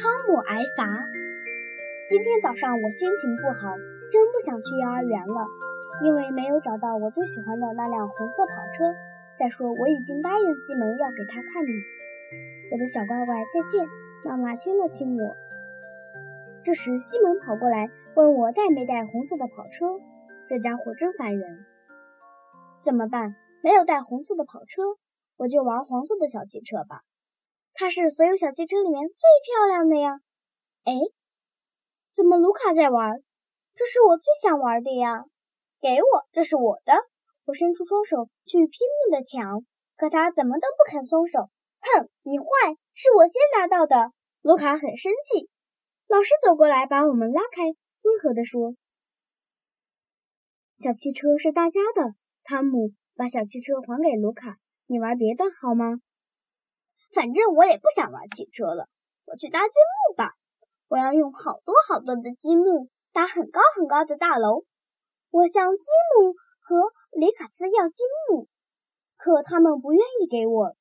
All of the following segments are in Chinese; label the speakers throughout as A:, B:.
A: 汤姆挨罚。今天早上我心情不好，真不想去幼儿园了，因为没有找到我最喜欢的那辆红色跑车。再说我已经答应西蒙要给他看呢。我的小乖乖，再见！妈妈亲了亲我。这时西蒙跑过来问我带没带红色的跑车。这家伙真烦人。怎么办？没有带红色的跑车，我就玩黄色的小汽车吧。它是所有小汽车里面最漂亮的呀！哎，怎么卢卡在玩？这是我最想玩的呀！给我，这是我的！我伸出双手去拼命的抢，可他怎么都不肯松手。哼，你坏！是我先拿到的。卢卡很生气。老师走过来把我们拉开，温和地说：“小汽车是大家的。”汤姆把小汽车还给卢卡：“你玩别的好吗？”反正我也不想玩汽车了，我去搭积木吧。我要用好多好多的积木搭很高很高的大楼。我向积木和里卡斯要积木，可他们不愿意给我。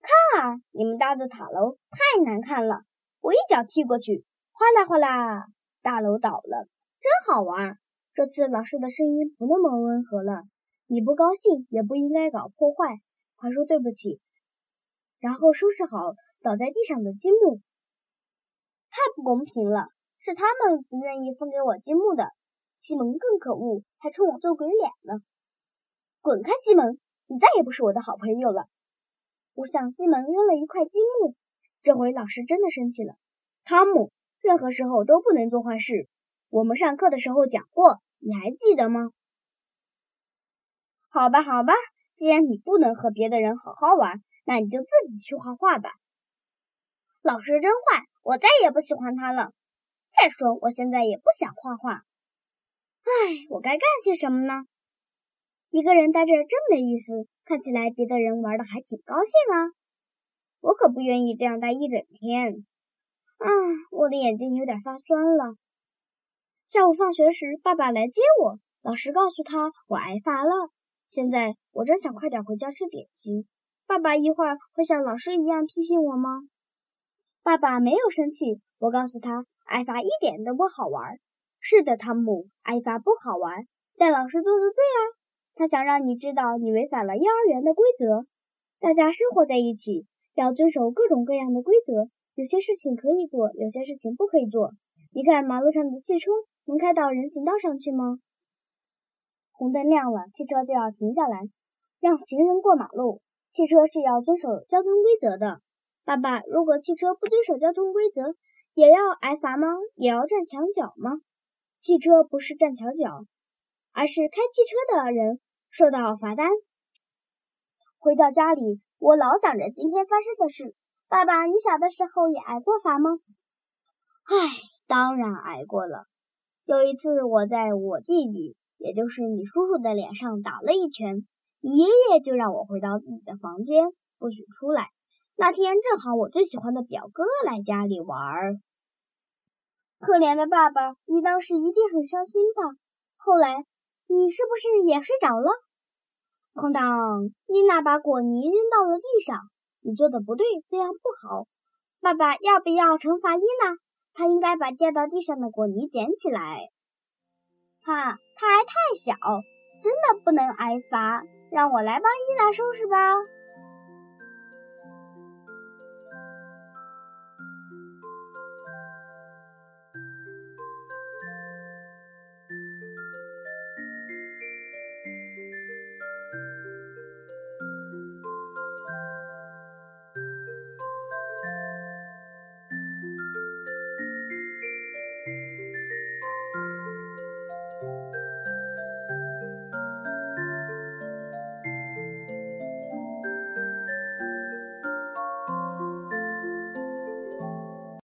A: 看啊，你们搭的塔楼太难看了！我一脚踢过去，哗啦哗啦，大楼倒了，真好玩。这次老师的声音不那么温和了。你不高兴也不应该搞破坏，快说对不起。然后收拾好倒在地上的积木，太不公平了！是他们不愿意分给我积木的。西蒙更可恶，还冲我做鬼脸呢！滚开，西蒙！你再也不是我的好朋友了。我向西蒙扔了一块积木。这回老师真的生气了。汤姆，任何时候都不能做坏事。我们上课的时候讲过，你还记得吗？好吧，好吧，既然你不能和别的人好好玩。那你就自己去画画吧。老师真坏，我再也不喜欢他了。再说，我现在也不想画画。唉，我该干些什么呢？一个人待着真没意思。看起来别的人玩的还挺高兴啊，我可不愿意这样待一整天。啊，我的眼睛有点发酸了。下午放学时，爸爸来接我，老师告诉他我挨罚了。现在我真想快点回家吃点心。爸爸一会儿会像老师一样批评我吗？爸爸没有生气。我告诉他，挨罚一点都不好玩。是的，汤姆，挨罚不好玩，但老师做的对啊。他想让你知道你违反了幼儿园的规则。大家生活在一起，要遵守各种各样的规则。有些事情可以做，有些事情不可以做。你看，马路上的汽车能开到人行道上去吗？红灯亮了，汽车就要停下来，让行人过马路。汽车是要遵守交通规则的，爸爸。如果汽车不遵守交通规则，也要挨罚吗？也要站墙角吗？汽车不是站墙角，而是开汽车的人受到罚单。回到家里，我老想着今天发生的事。爸爸，你小的时候也挨过罚吗？唉，当然挨过了。有一次，我在我弟弟，也就是你叔叔的脸上打了一拳。爷爷就让我回到自己的房间，不许出来。那天正好我最喜欢的表哥来家里玩儿。可怜的爸爸，你当时一定很伤心吧？后来你是不是也睡着了？哐当！伊娜把果泥扔到了地上。你做的不对，这样不好。爸爸要不要惩罚伊娜？他应该把掉到地上的果泥捡起来。哈，他还太小，真的不能挨罚。让我来帮伊娜收拾吧。